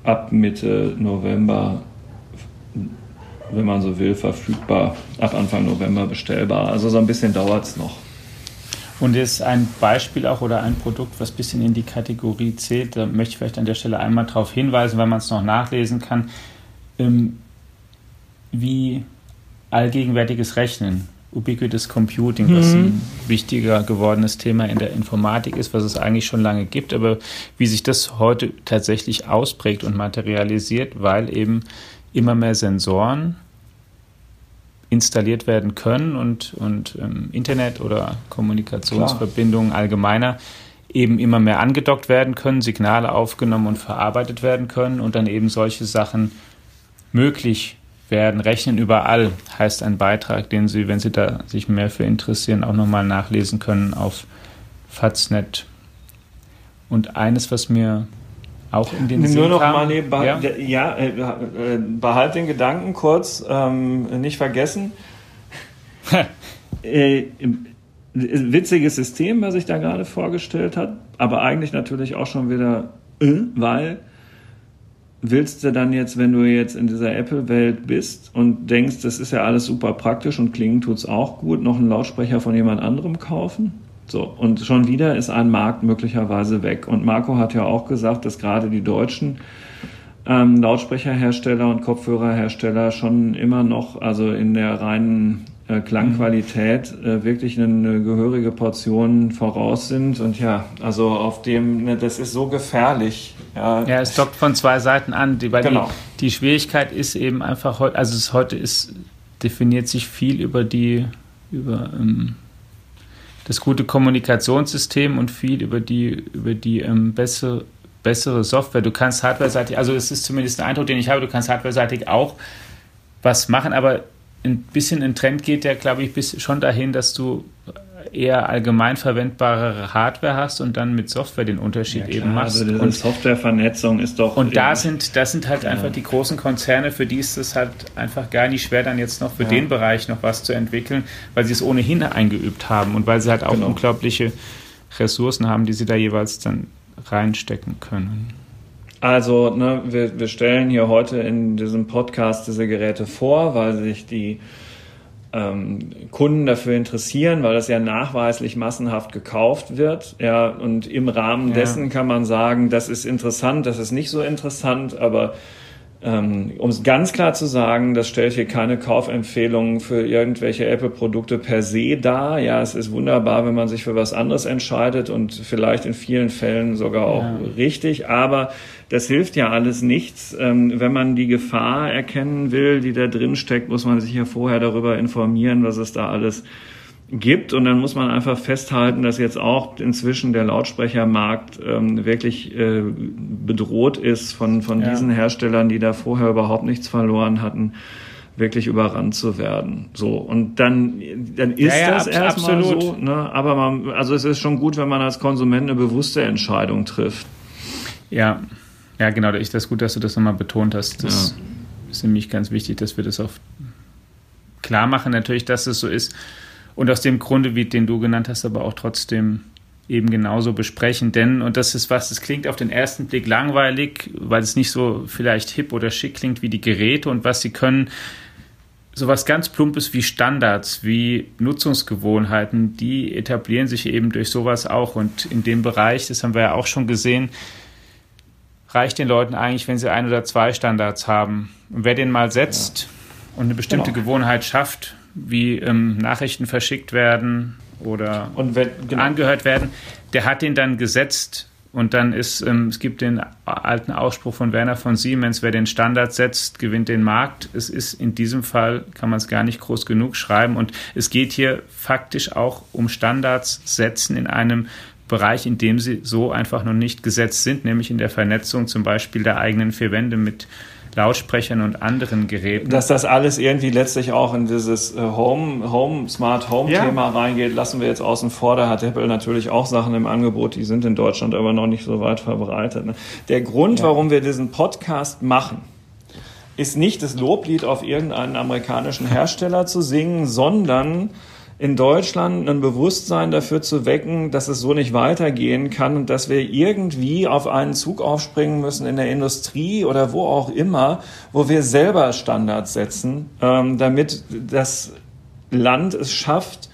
ab Mitte November, wenn man so will, verfügbar, ab Anfang November bestellbar. Also so ein bisschen dauert es noch. Und ist ein Beispiel auch oder ein Produkt, was ein bisschen in die Kategorie zählt, da möchte ich vielleicht an der Stelle einmal darauf hinweisen, weil man es noch nachlesen kann, ähm, wie allgegenwärtiges Rechnen, Ubiquitous Computing, mhm. was ein wichtiger gewordenes Thema in der Informatik ist, was es eigentlich schon lange gibt, aber wie sich das heute tatsächlich ausprägt und materialisiert, weil eben immer mehr Sensoren installiert werden können und, und ähm, Internet oder Kommunikationsverbindungen Klar. allgemeiner eben immer mehr angedockt werden können, Signale aufgenommen und verarbeitet werden können und dann eben solche Sachen möglich werden. Rechnen überall heißt ein Beitrag, den Sie, wenn Sie da sich mehr für interessieren, auch nochmal nachlesen können auf Faznet. Und eines, was mir auch in den Nur Sinn noch kam, mal nebenbei, ja, ja äh, äh, behalt den Gedanken kurz, ähm, nicht vergessen. äh, witziges System, was ich da gerade vorgestellt hat, aber eigentlich natürlich auch schon wieder, äh, weil willst du dann jetzt, wenn du jetzt in dieser Apple-Welt bist und denkst, das ist ja alles super praktisch und klingen tut's auch gut, noch einen Lautsprecher von jemand anderem kaufen? So, und schon wieder ist ein Markt möglicherweise weg. Und Marco hat ja auch gesagt, dass gerade die deutschen ähm, Lautsprecherhersteller und Kopfhörerhersteller schon immer noch, also in der reinen äh, Klangqualität äh, wirklich eine, eine, gehörige Portion voraus sind. Und ja, also auf dem, ne, das ist so gefährlich. Ja, ja es dockt von zwei Seiten an. Die, weil genau. die, die Schwierigkeit ist eben einfach heute, also es heute ist, definiert sich viel über die, über ähm, das gute Kommunikationssystem und viel über die, über die ähm, bessere, bessere Software. Du kannst hardware-seitig, also es ist zumindest der Eindruck, den ich habe, du kannst hardware-seitig auch was machen, aber ein bisschen ein Trend geht ja, glaube ich, bis schon dahin, dass du eher allgemein verwendbare Hardware hast und dann mit Software den Unterschied ja, eben machst. Also und Softwarevernetzung ist doch. Und da sind, das sind halt ja. einfach die großen Konzerne, für die ist es halt einfach gar nicht schwer, dann jetzt noch für ja. den Bereich noch was zu entwickeln, weil sie es ohnehin eingeübt haben und weil sie halt auch genau. unglaubliche Ressourcen haben, die sie da jeweils dann reinstecken können. Also, ne, wir, wir stellen hier heute in diesem Podcast diese Geräte vor, weil sich die ähm, Kunden dafür interessieren, weil das ja nachweislich massenhaft gekauft wird. Ja, und im Rahmen ja. dessen kann man sagen, das ist interessant, das ist nicht so interessant, aber um es ganz klar zu sagen, das stellt hier keine Kaufempfehlungen für irgendwelche Apple-Produkte per se dar. Ja, es ist wunderbar, wenn man sich für was anderes entscheidet und vielleicht in vielen Fällen sogar auch ja. richtig, aber das hilft ja alles nichts. Ähm, wenn man die Gefahr erkennen will, die da drin steckt, muss man sich ja vorher darüber informieren, was es da alles gibt. Und dann muss man einfach festhalten, dass jetzt auch inzwischen der Lautsprechermarkt ähm, wirklich äh, bedroht ist von, von ja. diesen Herstellern, die da vorher überhaupt nichts verloren hatten wirklich überrannt zu werden. So und dann dann ist ja, ja, das erstmal so. Ne? Aber man, also es ist schon gut, wenn man als Konsument eine bewusste Entscheidung trifft. Ja, ja, genau. Ich das gut, dass du das nochmal betont hast. Das ja. ist nämlich ganz wichtig, dass wir das auch klar machen, natürlich, dass es so ist. Und aus dem Grunde, wie den du genannt hast, aber auch trotzdem eben genauso besprechen. Denn, und das ist was, das klingt auf den ersten Blick langweilig, weil es nicht so vielleicht hip oder schick klingt wie die Geräte und was sie können. Sowas ganz Plumpes wie Standards, wie Nutzungsgewohnheiten, die etablieren sich eben durch sowas auch. Und in dem Bereich, das haben wir ja auch schon gesehen, reicht den Leuten eigentlich, wenn sie ein oder zwei Standards haben. Und wer den mal setzt ja. und eine bestimmte genau. Gewohnheit schafft, wie ähm, Nachrichten verschickt werden oder wenn, genau. angehört werden, der hat den dann gesetzt und dann ist, ähm, es gibt den alten Ausspruch von Werner von Siemens, wer den Standard setzt, gewinnt den Markt. Es ist in diesem Fall, kann man es gar nicht groß genug schreiben. Und es geht hier faktisch auch um Standards setzen in einem Bereich, in dem sie so einfach noch nicht gesetzt sind, nämlich in der Vernetzung zum Beispiel der eigenen vier Wände mit Lautsprechern und anderen Geräten. Dass das alles irgendwie letztlich auch in dieses äh, Home, Home, Smart Home ja. Thema reingeht, lassen wir jetzt außen vor. Da hat Apple natürlich auch Sachen im Angebot, die sind in Deutschland aber noch nicht so weit verbreitet. Ne? Der Grund, ja. warum wir diesen Podcast machen, ist nicht das Loblied auf irgendeinen amerikanischen Hersteller zu singen, sondern in Deutschland ein Bewusstsein dafür zu wecken, dass es so nicht weitergehen kann und dass wir irgendwie auf einen Zug aufspringen müssen in der Industrie oder wo auch immer, wo wir selber Standards setzen, ähm, damit das Land es schafft,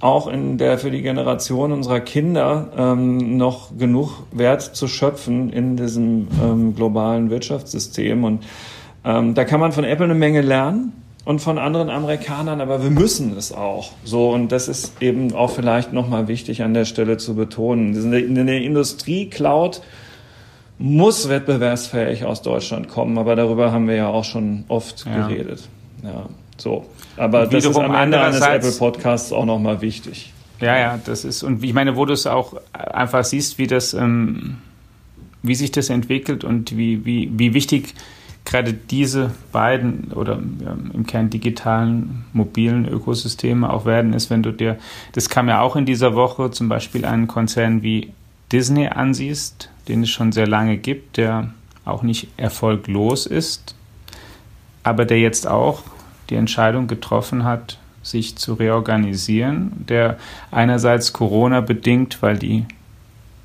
auch in der für die Generation unserer Kinder ähm, noch genug Wert zu schöpfen in diesem ähm, globalen Wirtschaftssystem. Und da kann man von Apple eine Menge lernen und von anderen Amerikanern, aber wir müssen es auch. So und das ist eben auch vielleicht nochmal wichtig an der Stelle zu betonen. Eine Industrie-Cloud muss wettbewerbsfähig aus Deutschland kommen, aber darüber haben wir ja auch schon oft ja. geredet. Ja, so. Aber das ist am Ende eines Apple Podcasts auch nochmal wichtig. Ja, ja, das ist, und ich meine, wo du es auch einfach siehst, wie das, ähm, wie sich das entwickelt und wie, wie, wie wichtig gerade diese beiden oder ja, im Kern digitalen mobilen Ökosysteme auch werden, ist, wenn du dir, das kam ja auch in dieser Woche, zum Beispiel einen Konzern wie Disney ansiehst, den es schon sehr lange gibt, der auch nicht erfolglos ist, aber der jetzt auch die Entscheidung getroffen hat, sich zu reorganisieren, der einerseits Corona bedingt, weil die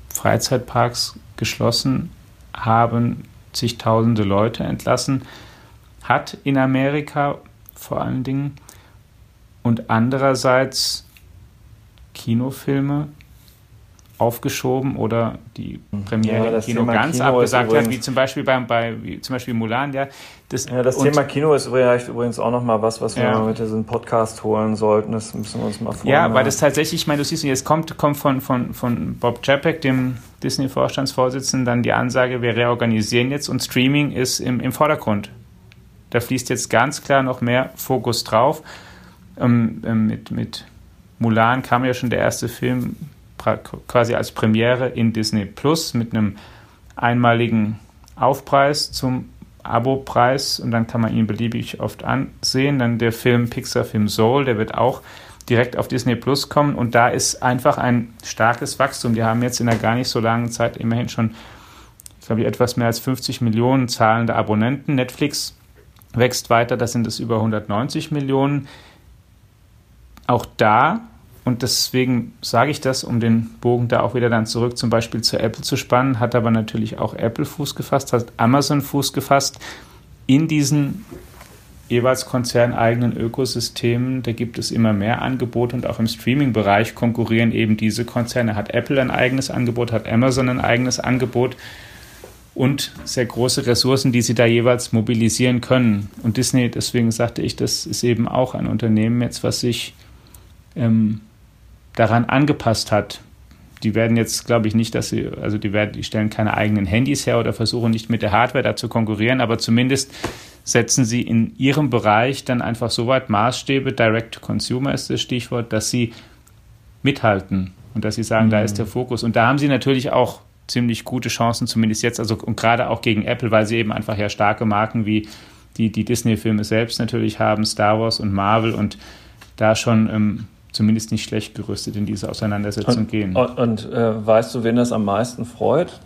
Freizeitparks geschlossen haben, zigtausende Leute entlassen hat in Amerika vor allen Dingen und andererseits Kinofilme aufgeschoben oder die Premiere ja, im Kino ganz Kino abgesagt hat, wie zum Beispiel beim, bei wie zum Beispiel Mulan, ja. Das, ja, das Thema Kino ist übrigens auch nochmal was, was wir ja. mit diesem Podcast holen sollten. Das müssen wir uns mal vornehmen. Ja, weil das tatsächlich, ich meine, du siehst, jetzt kommt, kommt von, von, von Bob Chapek, dem Disney-Vorstandsvorsitzenden, dann die Ansage, wir reorganisieren jetzt und Streaming ist im, im Vordergrund. Da fließt jetzt ganz klar noch mehr Fokus drauf. Ähm, ähm, mit, mit Mulan kam ja schon der erste Film quasi als Premiere in Disney Plus mit einem einmaligen Aufpreis zum Abo-Preis und dann kann man ihn beliebig oft ansehen. Dann der Film Pixar-Film Soul, der wird auch direkt auf Disney Plus kommen und da ist einfach ein starkes Wachstum. Die haben jetzt in einer gar nicht so langen Zeit immerhin schon, glaube ich, etwas mehr als 50 Millionen zahlende Abonnenten. Netflix wächst weiter, da sind es über 190 Millionen. Auch da und deswegen sage ich das, um den Bogen da auch wieder dann zurück zum Beispiel zu Apple zu spannen, hat aber natürlich auch Apple Fuß gefasst, hat Amazon Fuß gefasst in diesen jeweils konzerneigenen Ökosystemen. Da gibt es immer mehr Angebote und auch im Streaming-Bereich konkurrieren eben diese Konzerne. Hat Apple ein eigenes Angebot, hat Amazon ein eigenes Angebot und sehr große Ressourcen, die sie da jeweils mobilisieren können. Und Disney, deswegen sagte ich, das ist eben auch ein Unternehmen jetzt, was sich ähm, daran angepasst hat. Die werden jetzt, glaube ich, nicht, dass sie, also die werden, die stellen keine eigenen Handys her oder versuchen nicht mit der Hardware da zu konkurrieren, aber zumindest setzen sie in ihrem Bereich dann einfach so weit Maßstäbe, Direct to Consumer ist das Stichwort, dass sie mithalten und dass sie sagen, mhm. da ist der Fokus. Und da haben sie natürlich auch ziemlich gute Chancen, zumindest jetzt, also und gerade auch gegen Apple, weil sie eben einfach ja starke Marken wie die, die Disney-Filme selbst natürlich haben, Star Wars und Marvel und da schon ähm, zumindest nicht schlecht gerüstet in diese Auseinandersetzung und, gehen. Und, und äh, weißt du, wen das am meisten freut?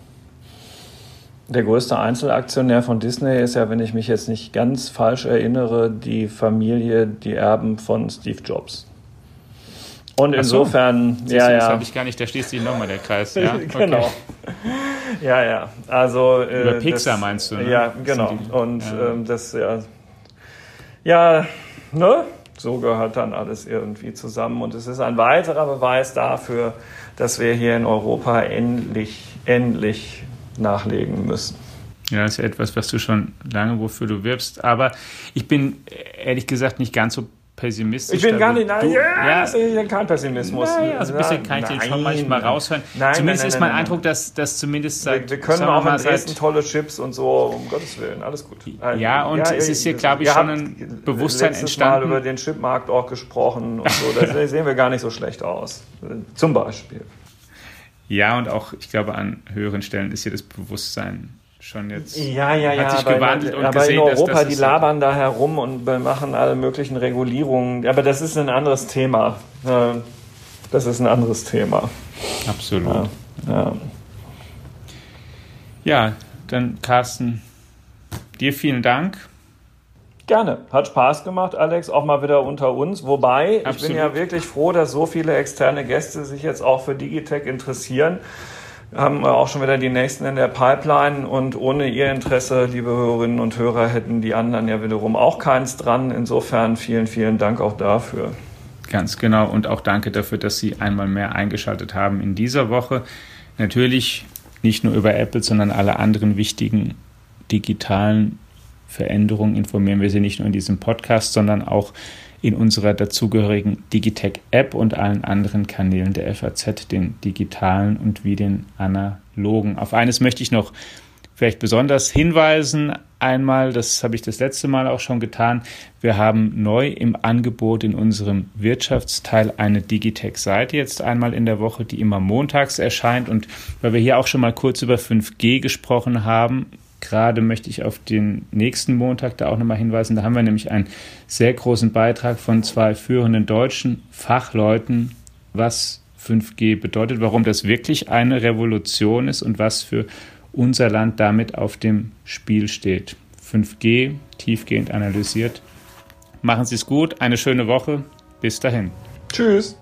Der größte Einzelaktionär von Disney ist ja, wenn ich mich jetzt nicht ganz falsch erinnere, die Familie, die Erben von Steve Jobs. Und insofern, so. ja, ja. Das habe ich gar nicht, da schließt sich nochmal der Kreis. Ja? genau. Ja, ja. Also, äh, Über Pixar das, meinst du? Ne? Ja, genau. Die, und ja. Ähm, das, ja. Ja, ne? So gehört dann alles irgendwie zusammen. Und es ist ein weiterer Beweis dafür, dass wir hier in Europa endlich, endlich nachlegen müssen. Ja, das ist ja etwas, was du schon lange, wofür du wirbst. Aber ich bin ehrlich gesagt nicht ganz so pessimistisch. Ich bin gar nicht, nein, du, ja, ist kein Pessimismus. Nein, also ein bisschen kann ich den schon manchmal raushören. Nein, zumindest nein, ist mein Eindruck, dass, dass zumindest seit. Wir, wir können auch in Dresden tolle Chips und so, um Gottes Willen, alles gut. Ja, und ja, es ist hier, glaube ich, schon ein Bewusstsein entstanden. Mal über den Chipmarkt auch gesprochen und so, da sehen wir gar nicht so schlecht aus. Zum Beispiel. Ja, und auch, ich glaube, an höheren Stellen ist hier das Bewusstsein schon jetzt ja, ja, ja, hat sich gewandelt und aber gesehen, in Europa, dass, dass die labern da herum und machen alle möglichen Regulierungen. Aber das ist ein anderes Thema. Das ist ein anderes Thema. Absolut. Ja, ja. ja dann Carsten, dir vielen Dank. Gerne. Hat Spaß gemacht, Alex, auch mal wieder unter uns. Wobei, Absolut. ich bin ja wirklich froh, dass so viele externe Gäste sich jetzt auch für Digitech interessieren haben wir auch schon wieder die nächsten in der Pipeline und ohne Ihr Interesse, liebe Hörerinnen und Hörer, hätten die anderen ja wiederum auch keins dran. Insofern vielen, vielen Dank auch dafür. Ganz genau und auch danke dafür, dass Sie einmal mehr eingeschaltet haben in dieser Woche. Natürlich nicht nur über Apple, sondern alle anderen wichtigen digitalen Veränderungen informieren wir Sie nicht nur in diesem Podcast, sondern auch in unserer dazugehörigen Digitech-App und allen anderen Kanälen der FAZ, den digitalen und wie den analogen. Auf eines möchte ich noch vielleicht besonders hinweisen. Einmal, das habe ich das letzte Mal auch schon getan, wir haben neu im Angebot in unserem Wirtschaftsteil eine Digitech-Seite jetzt einmal in der Woche, die immer montags erscheint. Und weil wir hier auch schon mal kurz über 5G gesprochen haben, gerade möchte ich auf den nächsten Montag da auch nochmal hinweisen. Da haben wir nämlich einen sehr großen Beitrag von zwei führenden deutschen Fachleuten, was 5G bedeutet, warum das wirklich eine Revolution ist und was für unser Land damit auf dem Spiel steht. 5G tiefgehend analysiert. Machen Sie es gut, eine schöne Woche. Bis dahin. Tschüss.